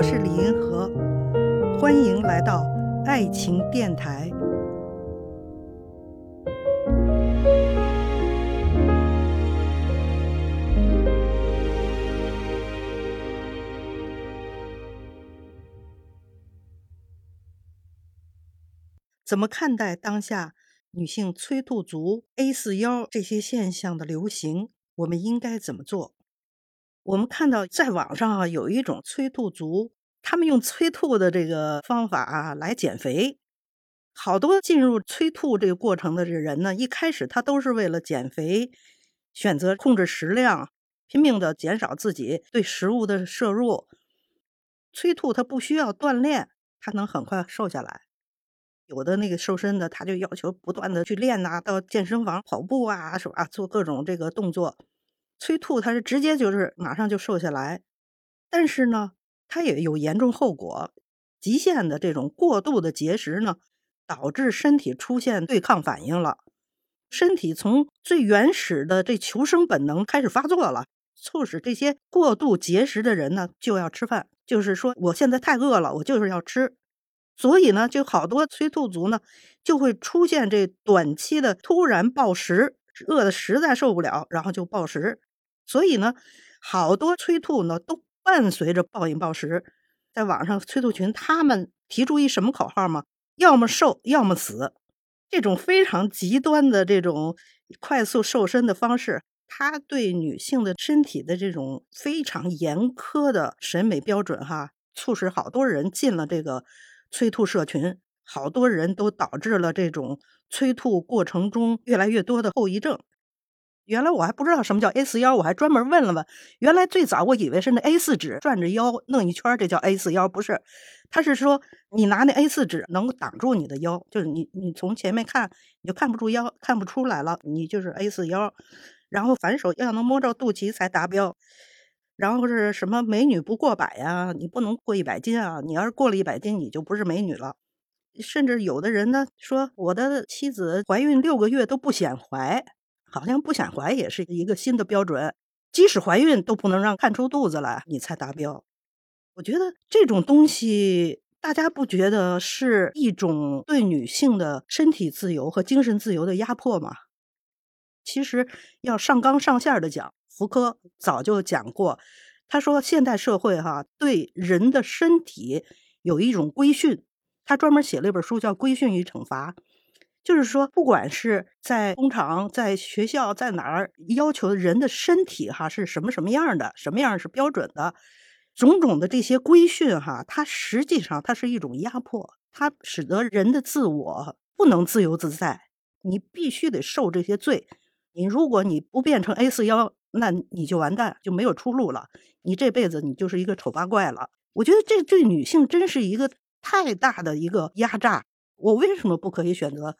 我是李银河，欢迎来到爱情电台。怎么看待当下女性催吐足、A 四腰这些现象的流行？我们应该怎么做？我们看到在网上啊，有一种催吐族，他们用催吐的这个方法啊来减肥。好多进入催吐这个过程的这人呢，一开始他都是为了减肥，选择控制食量，拼命的减少自己对食物的摄入。催吐他不需要锻炼，他能很快瘦下来。有的那个瘦身的，他就要求不断的去练呐，到健身房跑步啊，是吧？做各种这个动作。催吐，它是直接就是马上就瘦下来，但是呢，它也有严重后果。极限的这种过度的节食呢，导致身体出现对抗反应了，身体从最原始的这求生本能开始发作了，促使这些过度节食的人呢就要吃饭，就是说我现在太饿了，我就是要吃。所以呢，就好多催吐族呢就会出现这短期的突然暴食，饿的实在受不了，然后就暴食。所以呢，好多催吐呢都伴随着暴饮暴食。在网上催吐群，他们提出一什么口号吗？要么瘦，要么死。这种非常极端的这种快速瘦身的方式，它对女性的身体的这种非常严苛的审美标准，哈，促使好多人进了这个催吐社群，好多人都导致了这种催吐过程中越来越多的后遗症。原来我还不知道什么叫 A 四腰，我还专门问了问。原来最早我以为是那 A 四纸转着腰弄一圈，这叫 A 四腰，不是。他是说你拿那 A 四纸能挡住你的腰，就是你你从前面看你就看不住腰，看不出来了，你就是 A 四腰。然后反手要能摸着肚脐才达标。然后是什么美女不过百呀？你不能过一百斤啊！你要是过了一百斤，你就不是美女了。甚至有的人呢说，我的妻子怀孕六个月都不显怀。好像不显怀也是一个新的标准，即使怀孕都不能让看出肚子来，你才达标。我觉得这种东西，大家不觉得是一种对女性的身体自由和精神自由的压迫吗？其实要上纲上线的讲，福柯早就讲过，他说现代社会哈对人的身体有一种规训，他专门写了一本书叫《规训与惩罚》。就是说，不管是在工厂、在学校、在哪儿，要求人的身体哈是什么什么样的，什么样是标准的，种种的这些规训哈，它实际上它是一种压迫，它使得人的自我不能自由自在。你必须得受这些罪。你如果你不变成 A 四腰，那你就完蛋，就没有出路了。你这辈子你就是一个丑八怪了。我觉得这对女性真是一个太大的一个压榨。我为什么不可以选择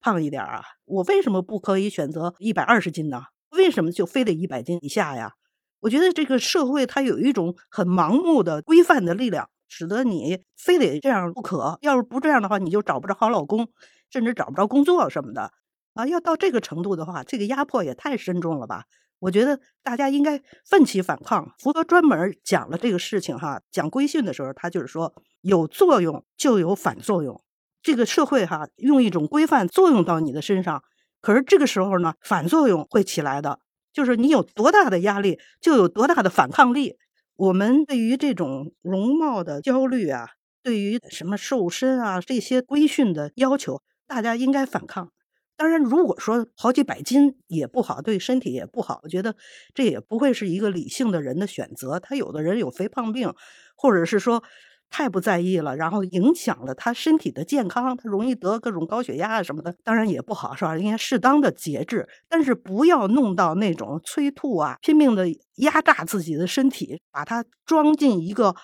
胖一点啊？我为什么不可以选择一百二十斤呢？为什么就非得一百斤以下呀？我觉得这个社会它有一种很盲目的规范的力量，使得你非得这样不可。要是不这样的话，你就找不着好老公，甚至找不着工作什么的啊！要到这个程度的话，这个压迫也太深重了吧？我觉得大家应该奋起反抗。福格专门讲了这个事情哈，讲规训的时候，他就是说有作用就有反作用。这个社会哈，用一种规范作用到你的身上，可是这个时候呢，反作用会起来的，就是你有多大的压力，就有多大的反抗力。我们对于这种容貌的焦虑啊，对于什么瘦身啊这些规训的要求，大家应该反抗。当然，如果说好几百斤也不好，对身体也不好，我觉得这也不会是一个理性的人的选择。他有的人有肥胖病，或者是说。太不在意了，然后影响了他身体的健康，他容易得各种高血压啊什么的，当然也不好，是吧？应该适当的节制，但是不要弄到那种催吐啊，拼命的压榨自己的身体，把它装进一个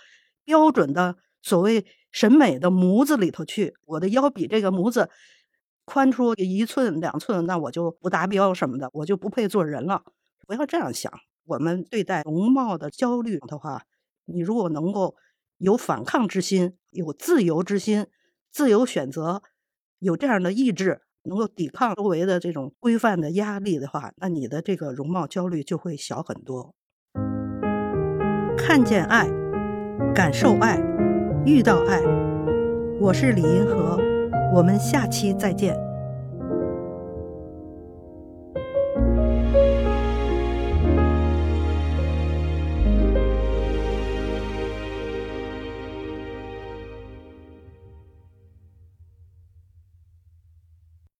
标准的所谓审美的模子里头去。我的腰比这个模子宽出一寸两寸，那我就不达标什么的，我就不配做人了。不要这样想。我们对待容貌的焦虑的话，你如果能够。有反抗之心，有自由之心，自由选择，有这样的意志，能够抵抗周围的这种规范的压力的话，那你的这个容貌焦虑就会小很多。看见爱，感受爱，遇到爱。我是李银河，我们下期再见。